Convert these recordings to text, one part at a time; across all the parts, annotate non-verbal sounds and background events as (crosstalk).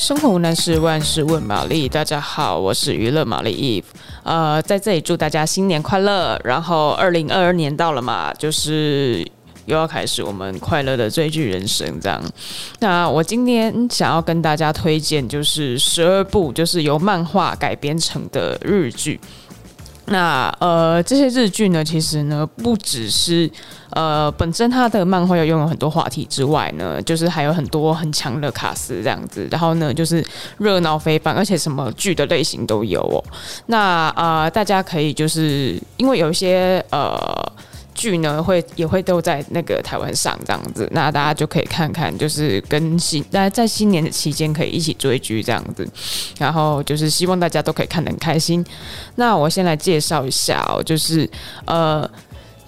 生活无难事，万事问玛丽。大家好，我是娱乐玛丽 Eve。呃，在这里祝大家新年快乐。然后，二零二二年到了嘛，就是又要开始我们快乐的追剧人生这样。那我今天想要跟大家推荐，就是十二部就是由漫画改编成的日剧。那呃，这些日剧呢，其实呢，不只是呃本身它的漫画要拥有很多话题之外呢，就是还有很多很强的卡司这样子。然后呢，就是热闹非凡，而且什么剧的类型都有哦。那啊、呃，大家可以就是因为有一些呃。剧呢会也会都在那个台湾上这样子，那大家就可以看看，就是跟新大家在新年的期间可以一起追剧这样子，然后就是希望大家都可以看得很开心。那我先来介绍一下哦，就是呃。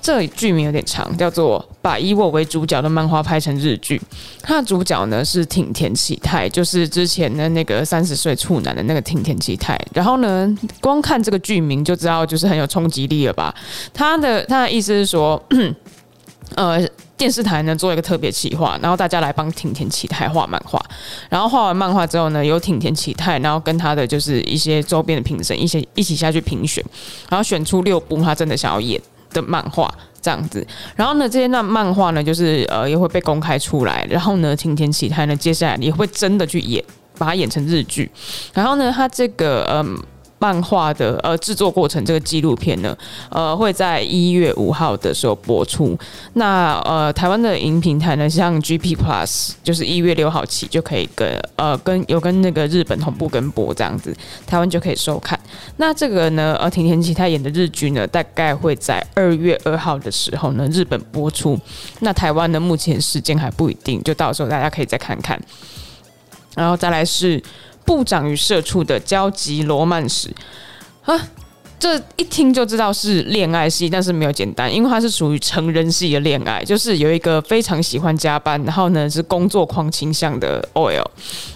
这剧名有点长，叫做《把以我为主角的漫画拍成日剧》。他的主角呢是町田启太，就是之前的那个三十岁处男的那个町田启太。然后呢，光看这个剧名就知道，就是很有冲击力了吧？他的他的意思是说，(clears throat) 呃，电视台呢做一个特别企划，然后大家来帮町田启太画漫画。然后画完漫画之后呢，有町田启太，然后跟他的就是一些周边的评审一些一起下去评选，然后选出六部他真的想要演的漫画这样子，然后呢，这些那漫画呢，就是呃也会被公开出来，然后呢，晴天启太呢，接下来也会真的去演，把它演成日剧，然后呢，他这个嗯。漫画的呃制作过程，这个纪录片呢，呃会在一月五号的时候播出。那呃台湾的影平台呢，像 GP Plus，就是一月六号起就可以跟呃跟有跟那个日本同步跟播这样子，台湾就可以收看。那这个呢，呃町田启太演的日剧呢，大概会在二月二号的时候呢，日本播出。那台湾呢，目前时间还不一定，就到时候大家可以再看看。然后再来是。部长与社畜的交集罗曼史啊，这一听就知道是恋爱戏，但是没有简单，因为它是属于成人系的恋爱，就是有一个非常喜欢加班，然后呢是工作狂倾向的 OL，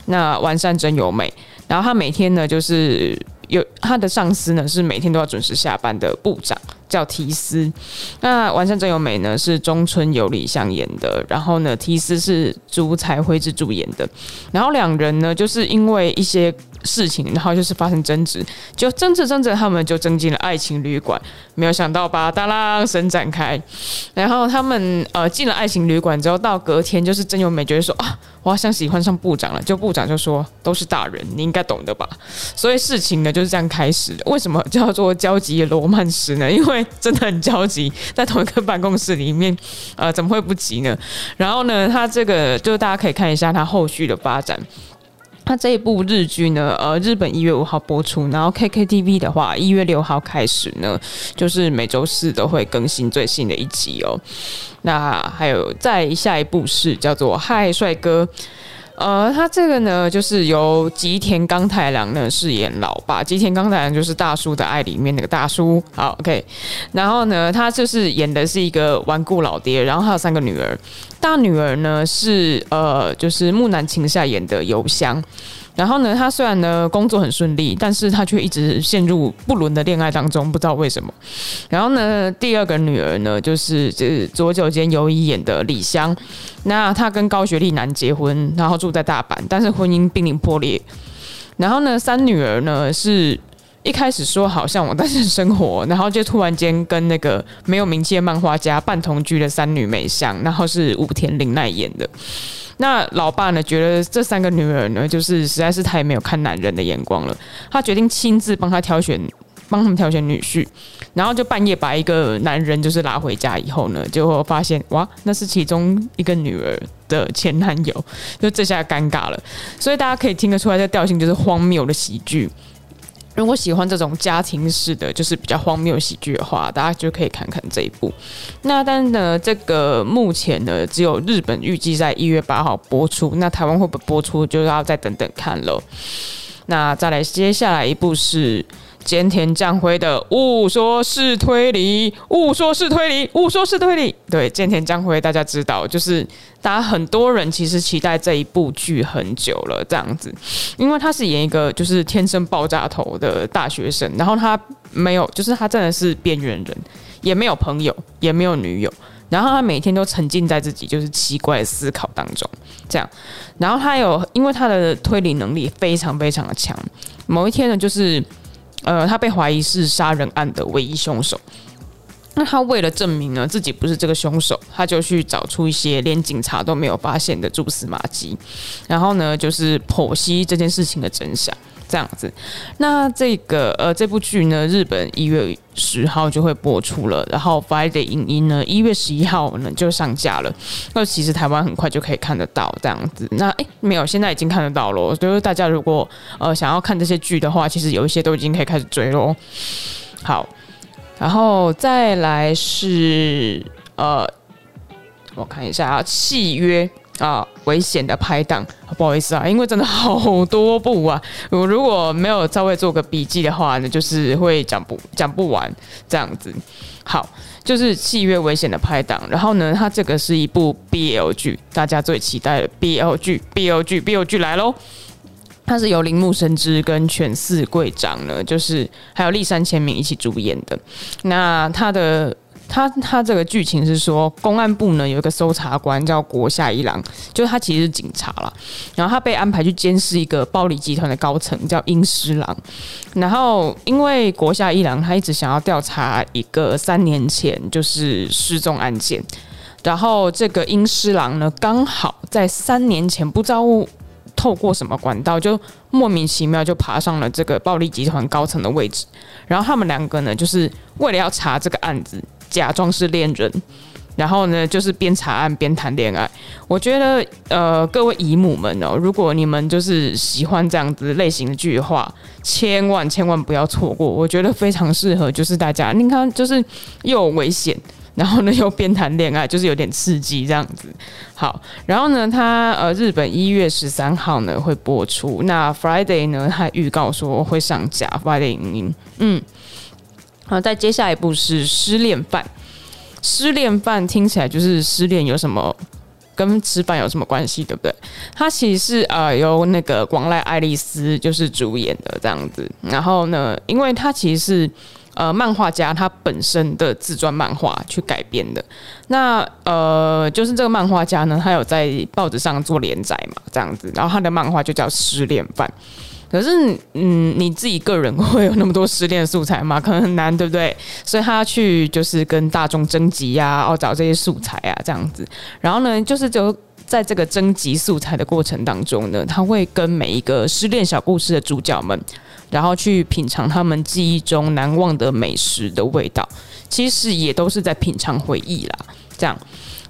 那完善真由美，然后他每天呢就是。有他的上司呢，是每天都要准时下班的部长，叫提斯。那完善真由美呢，是中村有里香演的。然后呢，提斯是竹财辉之助演的。然后两人呢，就是因为一些。事情，然后就是发生争执，就争执争执，他们就争进了爱情旅馆，没有想到吧，哒啦，神展开。然后他们呃进了爱情旅馆之后，到隔天就是真由美觉得说啊，我好像喜欢上部长了，就部长就说都是大人，你应该懂的吧。所以事情呢就是这样开始的。为什么叫做交集罗曼史呢？因为真的很焦急，在同一个办公室里面，呃，怎么会不急呢？然后呢，他这个就是大家可以看一下他后续的发展。他这一部日剧呢，呃，日本一月五号播出，然后 KKTV 的话，一月六号开始呢，就是每周四都会更新最新的一集哦。那还有再下一部是叫做《嗨，帅哥》。呃，他这个呢，就是由吉田钢太郎呢饰演老爸。吉田钢太郎就是《大叔的爱》里面那个大叔。好，OK。然后呢，他就是演的是一个顽固老爹，然后他有三个女儿。大女儿呢是呃，就是木南晴夏演的由香。然后呢，她虽然呢工作很顺利，但是她却一直陷入不伦的恋爱当中，不知道为什么。然后呢，第二个女儿呢，就是就是佐久间由衣演的李香，那她跟高学历男结婚，然后住在大阪，但是婚姻濒临破裂。然后呢，三女儿呢是一开始说好像我单身生活，然后就突然间跟那个没有名气的漫画家半同居的三女美香，然后是武田玲奈演的。那老爸呢，觉得这三个女儿呢，就是实在是太没有看男人的眼光了。他决定亲自帮他挑选，帮他们挑选女婿，然后就半夜把一个男人就是拉回家以后呢，就发现哇，那是其中一个女儿的前男友，就这下尴尬了。所以大家可以听得出来，这调性就是荒谬的喜剧。如果喜欢这种家庭式的，就是比较荒谬喜剧的话，大家就可以看看这一部。那但是呢，这个目前呢，只有日本预计在一月八号播出，那台湾会不会播出，就要再等等看了。那再来，接下来一部是。菅田将晖的误说是推理，误说是推理，误说是推理。对，菅田将晖大家知道，就是大家很多人其实期待这一部剧很久了，这样子，因为他是演一个就是天生爆炸头的大学生，然后他没有，就是他真的是边缘人，也没有朋友，也没有女友，然后他每天都沉浸在自己就是奇怪的思考当中，这样。然后他有，因为他的推理能力非常非常的强。某一天呢，就是呃，他被怀疑是杀人案的唯一凶手。那他为了证明呢自己不是这个凶手，他就去找出一些连警察都没有发现的蛛丝马迹，然后呢，就是剖析这件事情的真相。这样子，那这个呃，这部剧呢，日本一月十号就会播出了，然后 Friday 影音呢，一月十一号呢就上架了。那其实台湾很快就可以看得到这样子。那诶，没有，现在已经看得到了。就是大家如果呃想要看这些剧的话，其实有一些都已经可以开始追喽。好，然后再来是呃，我看一下啊，契约。啊，危险的拍档，不好意思啊，因为真的好多部啊，我如果没有稍微做个笔记的话呢，就是会讲不讲不完这样子。好，就是契约危险的拍档，然后呢，它这个是一部 BL 剧，大家最期待的 BL 剧，BL 剧，BL 剧来喽！它是由铃木伸之跟泉寺贵章呢，就是还有立山千明一起主演的。那它的。他他这个剧情是说，公安部呢有一个搜查官叫国下一郎，就是他其实是警察啦，然后他被安排去监视一个暴力集团的高层叫樱师郎，然后因为国下一郎他一直想要调查一个三年前就是失踪案件，然后这个樱师郎呢刚好在三年前不知道透过什么管道就莫名其妙就爬上了这个暴力集团高层的位置，然后他们两个呢就是为了要查这个案子。假装是恋人，然后呢，就是边查案边谈恋爱。我觉得，呃，各位姨母们哦，如果你们就是喜欢这样子类型的剧的话，千万千万不要错过。我觉得非常适合，就是大家，你看，就是又危险，然后呢 (laughs) 又边谈恋爱，就是有点刺激这样子。好，然后呢，他呃，日本一月十三号呢会播出，那 Friday 呢，他预告说会上架 Friday 影音，嗯。好，再接下一部是失恋犯。失恋犯听起来就是失恋有什么跟吃饭有什么关系，对不对？它其实是呃由那个广濑爱丽丝就是主演的这样子。然后呢，因为它其实是呃漫画家他本身的自传漫画去改编的。那呃就是这个漫画家呢，他有在报纸上做连载嘛，这样子。然后他的漫画就叫失恋犯。可是，嗯，你自己个人会有那么多失恋素材吗？可能很难，对不对？所以他去就是跟大众征集呀，哦，找这些素材啊，这样子。然后呢，就是就在这个征集素材的过程当中呢，他会跟每一个失恋小故事的主角们，然后去品尝他们记忆中难忘的美食的味道。其实也都是在品尝回忆啦，这样。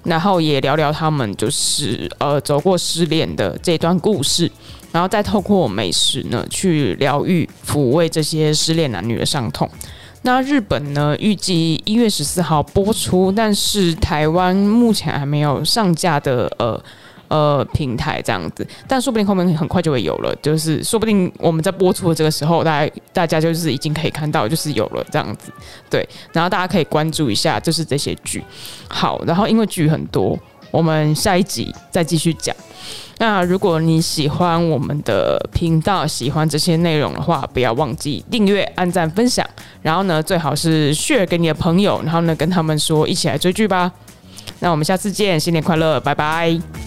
然后也聊聊他们就是呃走过失恋的这段故事。然后再透过美食呢，去疗愈、抚慰这些失恋男女的伤痛。那日本呢，预计一月十四号播出，但是台湾目前还没有上架的呃呃平台这样子，但说不定后面很快就会有了。就是说不定我们在播出的这个时候，大家大家就是已经可以看到，就是有了这样子。对，然后大家可以关注一下，就是这些剧。好，然后因为剧很多，我们下一集再继续讲。那如果你喜欢我们的频道，喜欢这些内容的话，不要忘记订阅、按赞、分享，然后呢，最好是 share 给你的朋友，然后呢，跟他们说一起来追剧吧。那我们下次见，新年快乐，拜拜。